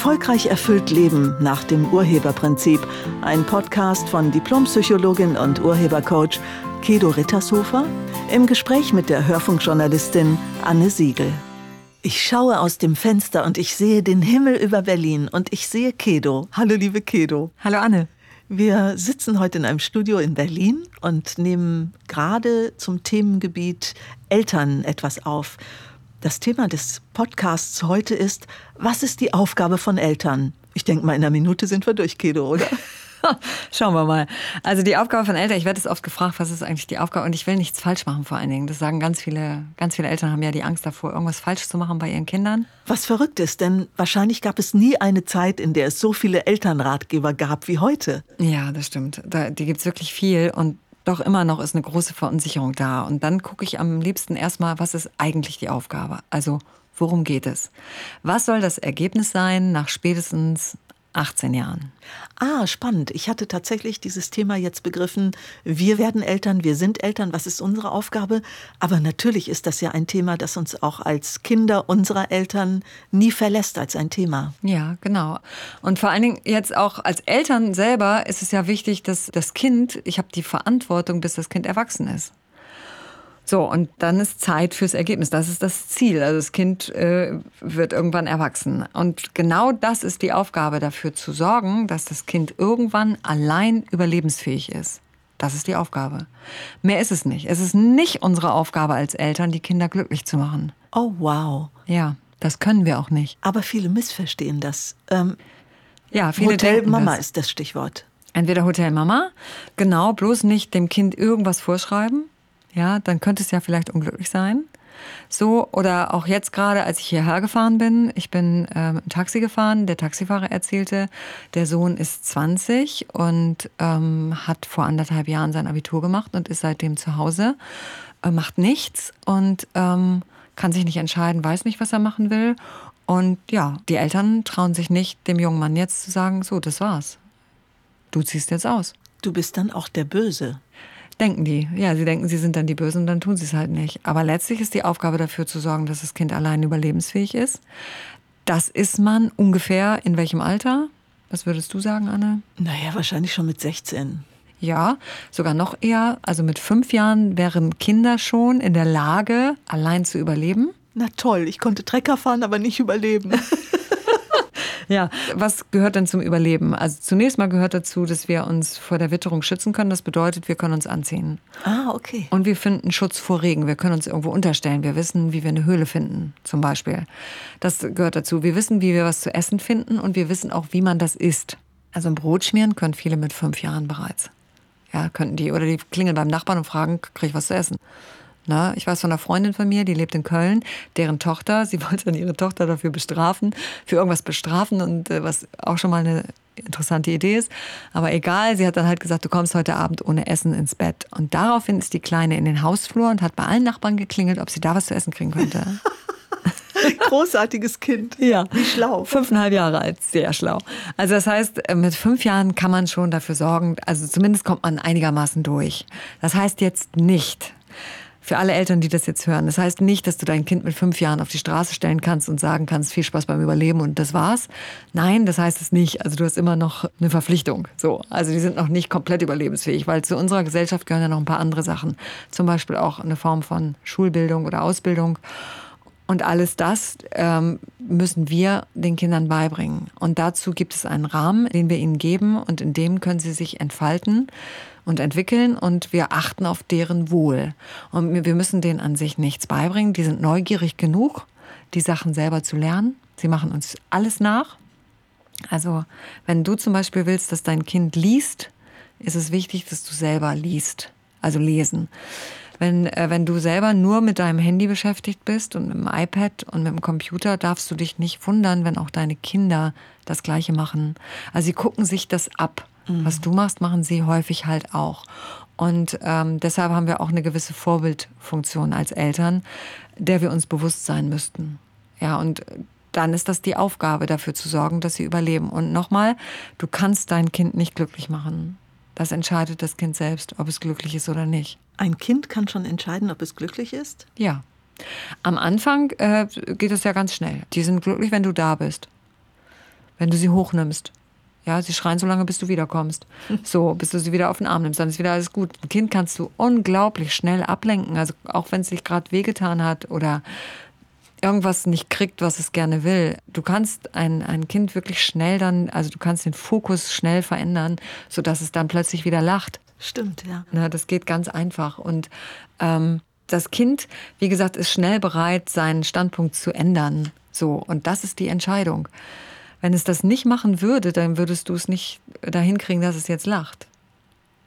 Erfolgreich erfüllt Leben nach dem Urheberprinzip. Ein Podcast von Diplompsychologin und Urhebercoach Kedo Rittershofer im Gespräch mit der Hörfunkjournalistin Anne Siegel. Ich schaue aus dem Fenster und ich sehe den Himmel über Berlin und ich sehe Kedo. Hallo liebe Kedo. Hallo Anne. Wir sitzen heute in einem Studio in Berlin und nehmen gerade zum Themengebiet Eltern etwas auf. Das Thema des Podcasts heute ist, was ist die Aufgabe von Eltern? Ich denke mal, in einer Minute sind wir durch, Kedo, oder? Schauen wir mal. Also die Aufgabe von Eltern, ich werde es oft gefragt, was ist eigentlich die Aufgabe? Und ich will nichts falsch machen vor allen Dingen. Das sagen ganz viele, ganz viele Eltern haben ja die Angst davor, irgendwas falsch zu machen bei ihren Kindern. Was verrückt ist, denn wahrscheinlich gab es nie eine Zeit, in der es so viele Elternratgeber gab wie heute. Ja, das stimmt. Da, die gibt es wirklich viel. Und doch immer noch ist eine große Verunsicherung da. Und dann gucke ich am liebsten erstmal, was ist eigentlich die Aufgabe? Also, worum geht es? Was soll das Ergebnis sein nach spätestens 18 Jahren. Ah, spannend. Ich hatte tatsächlich dieses Thema jetzt begriffen. Wir werden Eltern, wir sind Eltern, was ist unsere Aufgabe? Aber natürlich ist das ja ein Thema, das uns auch als Kinder unserer Eltern nie verlässt als ein Thema. Ja, genau. Und vor allen Dingen jetzt auch als Eltern selber ist es ja wichtig, dass das Kind, ich habe die Verantwortung, bis das Kind erwachsen ist. So, und dann ist Zeit fürs Ergebnis. Das ist das Ziel. Also das Kind äh, wird irgendwann erwachsen. Und genau das ist die Aufgabe, dafür zu sorgen, dass das Kind irgendwann allein überlebensfähig ist. Das ist die Aufgabe. Mehr ist es nicht. Es ist nicht unsere Aufgabe als Eltern, die Kinder glücklich zu machen. Oh, wow. Ja, das können wir auch nicht. Aber viele missverstehen das. Ähm, ja, viele Hotel Mama das. ist das Stichwort. Entweder Hotel Mama, genau, bloß nicht dem Kind irgendwas vorschreiben, ja, dann könnte es ja vielleicht unglücklich sein. So, oder auch jetzt gerade, als ich hierher gefahren bin, ich bin ähm, im Taxi gefahren, der Taxifahrer erzählte, der Sohn ist 20 und ähm, hat vor anderthalb Jahren sein Abitur gemacht und ist seitdem zu Hause, äh, macht nichts und ähm, kann sich nicht entscheiden, weiß nicht, was er machen will. Und ja, die Eltern trauen sich nicht, dem jungen Mann jetzt zu sagen, so, das war's. Du ziehst jetzt aus. Du bist dann auch der Böse denken die. Ja, sie denken, sie sind dann die Bösen und dann tun sie es halt nicht. Aber letztlich ist die Aufgabe dafür zu sorgen, dass das Kind allein überlebensfähig ist. Das ist man ungefähr in welchem Alter? Was würdest du sagen, Anne? Naja, wahrscheinlich schon mit 16. Ja, sogar noch eher. Also mit fünf Jahren wären Kinder schon in der Lage, allein zu überleben. Na toll, ich konnte Trecker fahren, aber nicht überleben. Ja, was gehört denn zum Überleben? Also zunächst mal gehört dazu, dass wir uns vor der Witterung schützen können. Das bedeutet, wir können uns anziehen. Ah, okay. Und wir finden Schutz vor Regen. Wir können uns irgendwo unterstellen. Wir wissen, wie wir eine Höhle finden, zum Beispiel. Das gehört dazu. Wir wissen, wie wir was zu essen finden und wir wissen auch, wie man das isst. Also ein Brot schmieren können viele mit fünf Jahren bereits. Ja, könnten die. Oder die klingeln beim Nachbarn und fragen, kriege ich was zu essen? Na, ich weiß von einer Freundin von mir, die lebt in Köln, deren Tochter, sie wollte dann ihre Tochter dafür bestrafen, für irgendwas bestrafen und äh, was auch schon mal eine interessante Idee ist. Aber egal, sie hat dann halt gesagt, du kommst heute Abend ohne Essen ins Bett. Und daraufhin ist die Kleine in den Hausflur und hat bei allen Nachbarn geklingelt, ob sie da was zu essen kriegen könnte. Großartiges Kind. Ja. Wie schlau. Fünfeinhalb Jahre alt, sehr schlau. Also das heißt, äh, mit fünf Jahren kann man schon dafür sorgen, also zumindest kommt man einigermaßen durch. Das heißt jetzt nicht, für alle Eltern, die das jetzt hören. Das heißt nicht, dass du dein Kind mit fünf Jahren auf die Straße stellen kannst und sagen kannst, viel Spaß beim Überleben und das war's. Nein, das heißt es nicht. Also du hast immer noch eine Verpflichtung. So. Also die sind noch nicht komplett überlebensfähig, weil zu unserer Gesellschaft gehören ja noch ein paar andere Sachen. Zum Beispiel auch eine Form von Schulbildung oder Ausbildung. Und alles das ähm, müssen wir den Kindern beibringen. Und dazu gibt es einen Rahmen, den wir ihnen geben und in dem können sie sich entfalten und entwickeln und wir achten auf deren Wohl. Und wir müssen denen an sich nichts beibringen. Die sind neugierig genug, die Sachen selber zu lernen. Sie machen uns alles nach. Also wenn du zum Beispiel willst, dass dein Kind liest, ist es wichtig, dass du selber liest, also lesen. Wenn, äh, wenn du selber nur mit deinem Handy beschäftigt bist und mit dem iPad und mit dem Computer, darfst du dich nicht wundern, wenn auch deine Kinder das Gleiche machen. Also sie gucken sich das ab. Mhm. Was du machst, machen sie häufig halt auch. Und ähm, deshalb haben wir auch eine gewisse Vorbildfunktion als Eltern, der wir uns bewusst sein müssten. Ja, und dann ist das die Aufgabe, dafür zu sorgen, dass sie überleben. Und nochmal, du kannst dein Kind nicht glücklich machen. Das entscheidet das Kind selbst, ob es glücklich ist oder nicht. Ein Kind kann schon entscheiden, ob es glücklich ist? Ja. Am Anfang äh, geht es ja ganz schnell. Die sind glücklich, wenn du da bist. wenn du sie hochnimmst. Ja, sie schreien so lange, bis du wiederkommst. So, bis du sie wieder auf den Arm nimmst, dann ist wieder alles gut. Ein Kind kannst du unglaublich schnell ablenken. Also auch wenn es sich gerade wehgetan hat oder irgendwas nicht kriegt, was es gerne will. Du kannst ein, ein Kind wirklich schnell dann, also du kannst den Fokus schnell verändern, sodass es dann plötzlich wieder lacht. Stimmt, ja. Na, das geht ganz einfach. Und ähm, das Kind, wie gesagt, ist schnell bereit, seinen Standpunkt zu ändern. So, und das ist die Entscheidung. Wenn es das nicht machen würde, dann würdest du es nicht dahin kriegen, dass es jetzt lacht.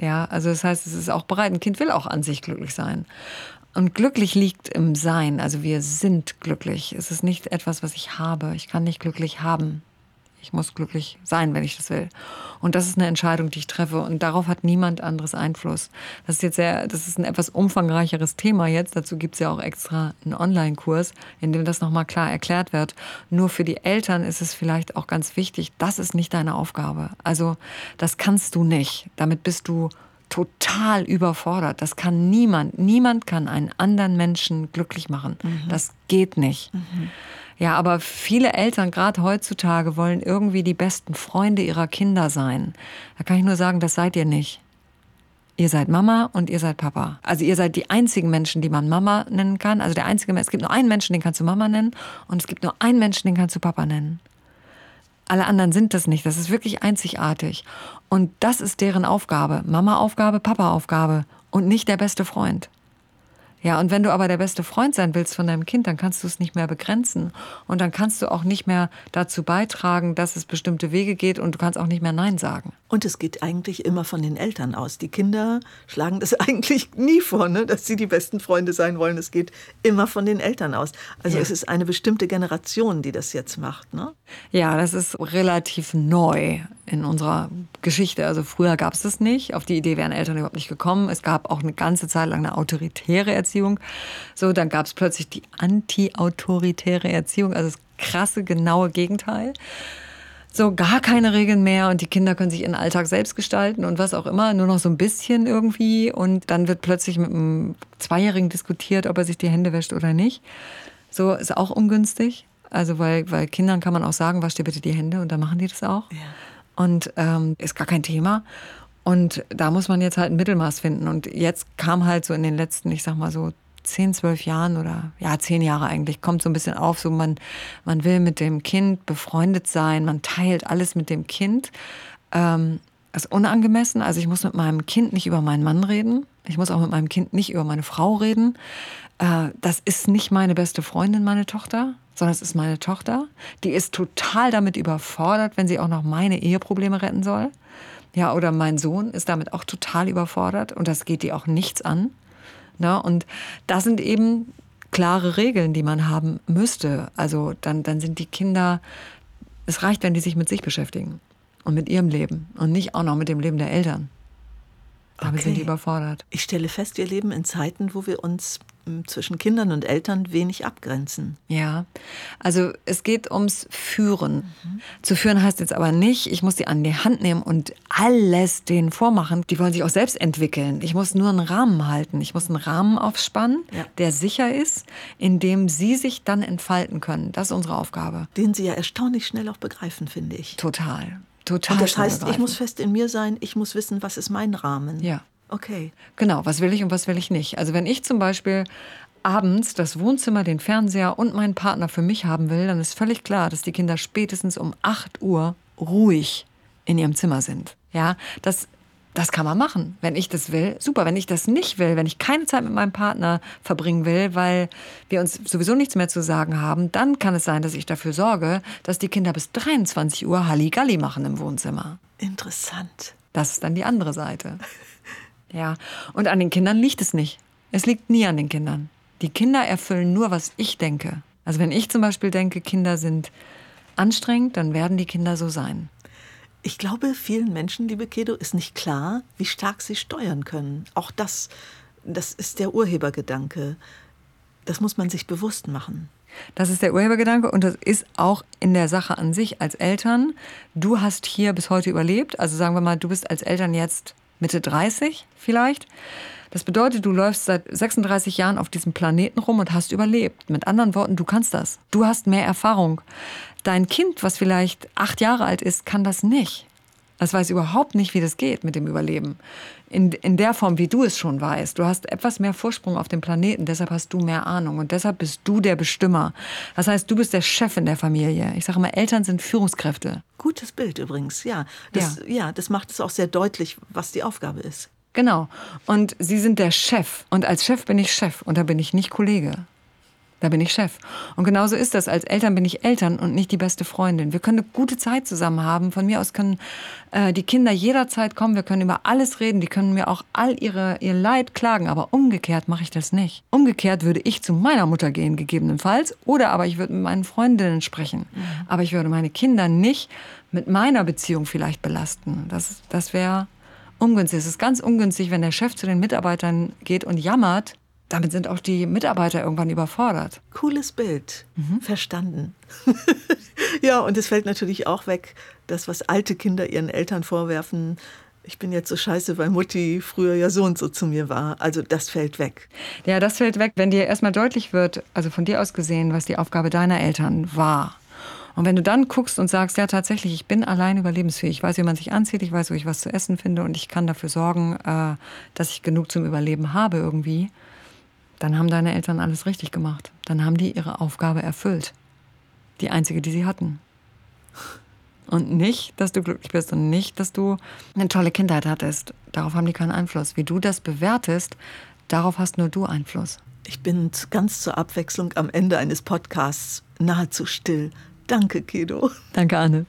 Ja, also das heißt, es ist auch bereit. Ein Kind will auch an sich glücklich sein. Und glücklich liegt im Sein. Also wir sind glücklich. Es ist nicht etwas, was ich habe. Ich kann nicht glücklich haben. Ich muss glücklich sein, wenn ich das will. Und das ist eine Entscheidung, die ich treffe. Und darauf hat niemand anderes Einfluss. Das ist jetzt sehr, das ist ein etwas umfangreicheres Thema jetzt. Dazu gibt es ja auch extra einen Online-Kurs, in dem das nochmal klar erklärt wird. Nur für die Eltern ist es vielleicht auch ganz wichtig, das ist nicht deine Aufgabe. Also das kannst du nicht. Damit bist du total überfordert. Das kann niemand. Niemand kann einen anderen Menschen glücklich machen. Mhm. Das geht nicht. Mhm. Ja, aber viele Eltern, gerade heutzutage, wollen irgendwie die besten Freunde ihrer Kinder sein. Da kann ich nur sagen, das seid ihr nicht. Ihr seid Mama und ihr seid Papa. Also ihr seid die einzigen Menschen, die man Mama nennen kann. Also der einzige, es gibt nur einen Menschen, den kannst du Mama nennen und es gibt nur einen Menschen, den kannst du Papa nennen. Alle anderen sind das nicht. Das ist wirklich einzigartig. Und das ist deren Aufgabe. Mama-Aufgabe, Papa-Aufgabe und nicht der beste Freund. Ja, und wenn du aber der beste Freund sein willst von deinem Kind, dann kannst du es nicht mehr begrenzen. Und dann kannst du auch nicht mehr dazu beitragen, dass es bestimmte Wege geht und du kannst auch nicht mehr Nein sagen. Und es geht eigentlich immer von den Eltern aus. Die Kinder schlagen das eigentlich nie vor, ne? dass sie die besten Freunde sein wollen. Es geht immer von den Eltern aus. Also ja. es ist eine bestimmte Generation, die das jetzt macht. Ne? Ja, das ist relativ neu in unserer Geschichte. Also früher gab es das nicht. Auf die Idee wären Eltern überhaupt nicht gekommen. Es gab auch eine ganze Zeit lang eine autoritäre Erziehung. So, dann gab es plötzlich die anti-autoritäre Erziehung, also das krasse, genaue Gegenteil. So gar keine Regeln mehr und die Kinder können sich ihren Alltag selbst gestalten und was auch immer, nur noch so ein bisschen irgendwie. Und dann wird plötzlich mit einem Zweijährigen diskutiert, ob er sich die Hände wäscht oder nicht. So ist auch ungünstig. Also weil, weil Kindern kann man auch sagen, wasch dir bitte die Hände und dann machen die das auch. Ja. Und ähm, ist gar kein Thema. Und da muss man jetzt halt ein Mittelmaß finden. Und jetzt kam halt so in den letzten, ich sag mal so zehn, zwölf Jahren oder ja, zehn Jahre eigentlich, kommt so ein bisschen auf, so man, man will mit dem Kind befreundet sein, man teilt alles mit dem Kind. Ähm, ist unangemessen. Also ich muss mit meinem Kind nicht über meinen Mann reden. Ich muss auch mit meinem Kind nicht über meine Frau reden. Äh, das ist nicht meine beste Freundin, meine Tochter sondern es ist meine Tochter. Die ist total damit überfordert, wenn sie auch noch meine Eheprobleme retten soll. Ja, oder mein Sohn ist damit auch total überfordert und das geht die auch nichts an. Na, und das sind eben klare Regeln, die man haben müsste. Also dann, dann sind die Kinder, es reicht, wenn die sich mit sich beschäftigen und mit ihrem Leben und nicht auch noch mit dem Leben der Eltern. Damit okay. sind die überfordert. Ich stelle fest, wir leben in Zeiten, wo wir uns zwischen Kindern und Eltern wenig abgrenzen. Ja, also es geht ums Führen. Mhm. Zu führen heißt jetzt aber nicht, ich muss die an die Hand nehmen und alles denen vormachen. Die wollen sich auch selbst entwickeln. Ich muss nur einen Rahmen halten. Ich muss einen Rahmen aufspannen, ja. der sicher ist, in dem sie sich dann entfalten können. Das ist unsere Aufgabe. Den sie ja erstaunlich schnell auch begreifen, finde ich. Total. Total. Und das heißt, ich muss fest in mir sein, ich muss wissen, was ist mein Rahmen. Ja. Okay. Genau, was will ich und was will ich nicht. Also wenn ich zum Beispiel abends das Wohnzimmer, den Fernseher und meinen Partner für mich haben will, dann ist völlig klar, dass die Kinder spätestens um 8 Uhr ruhig in ihrem Zimmer sind. Ja, das, das kann man machen, wenn ich das will. Super, wenn ich das nicht will, wenn ich keine Zeit mit meinem Partner verbringen will, weil wir uns sowieso nichts mehr zu sagen haben, dann kann es sein, dass ich dafür sorge, dass die Kinder bis 23 Uhr Halligalli machen im Wohnzimmer. Interessant. Das ist dann die andere Seite. Ja, und an den Kindern liegt es nicht. Es liegt nie an den Kindern. Die Kinder erfüllen nur, was ich denke. Also wenn ich zum Beispiel denke, Kinder sind anstrengend, dann werden die Kinder so sein. Ich glaube, vielen Menschen, liebe Kedo, ist nicht klar, wie stark sie steuern können. Auch das, das ist der Urhebergedanke. Das muss man sich bewusst machen. Das ist der Urhebergedanke und das ist auch in der Sache an sich als Eltern. Du hast hier bis heute überlebt. Also sagen wir mal, du bist als Eltern jetzt Mitte 30 vielleicht. Das bedeutet, du läufst seit 36 Jahren auf diesem Planeten rum und hast überlebt. Mit anderen Worten, du kannst das. Du hast mehr Erfahrung. Dein Kind, was vielleicht acht Jahre alt ist, kann das nicht. Das weiß überhaupt nicht, wie das geht mit dem Überleben. In, in der Form, wie du es schon weißt. Du hast etwas mehr Vorsprung auf dem Planeten, deshalb hast du mehr Ahnung und deshalb bist du der Bestimmer. Das heißt, du bist der Chef in der Familie. Ich sage immer, Eltern sind Führungskräfte. Gutes Bild übrigens, ja. Das, ja. ja, das macht es auch sehr deutlich, was die Aufgabe ist. Genau. Und sie sind der Chef. Und als Chef bin ich Chef und da bin ich nicht Kollege. Da bin ich Chef. Und genauso ist das. Als Eltern bin ich Eltern und nicht die beste Freundin. Wir können eine gute Zeit zusammen haben. Von mir aus können äh, die Kinder jederzeit kommen. Wir können über alles reden. Die können mir auch all ihre, ihr Leid klagen. Aber umgekehrt mache ich das nicht. Umgekehrt würde ich zu meiner Mutter gehen, gegebenenfalls. Oder aber ich würde mit meinen Freundinnen sprechen. Mhm. Aber ich würde meine Kinder nicht mit meiner Beziehung vielleicht belasten. Das, das wäre ungünstig. Es ist ganz ungünstig, wenn der Chef zu den Mitarbeitern geht und jammert. Damit sind auch die Mitarbeiter irgendwann überfordert. Cooles Bild. Mhm. Verstanden. ja, und es fällt natürlich auch weg, das, was alte Kinder ihren Eltern vorwerfen. Ich bin jetzt so scheiße, weil Mutti früher ja so und so zu mir war. Also das fällt weg. Ja, das fällt weg, wenn dir erstmal deutlich wird, also von dir aus gesehen, was die Aufgabe deiner Eltern war. Und wenn du dann guckst und sagst, ja tatsächlich, ich bin allein überlebensfähig, ich weiß, wie man sich anzieht, ich weiß, wo ich was zu essen finde und ich kann dafür sorgen, äh, dass ich genug zum Überleben habe irgendwie, dann haben deine Eltern alles richtig gemacht. Dann haben die ihre Aufgabe erfüllt. Die einzige, die sie hatten. Und nicht, dass du glücklich bist und nicht, dass du eine tolle Kindheit hattest. Darauf haben die keinen Einfluss. Wie du das bewertest, darauf hast nur du Einfluss. Ich bin ganz zur Abwechslung am Ende eines Podcasts nahezu still, Danke, Kedo. Danke, Anne.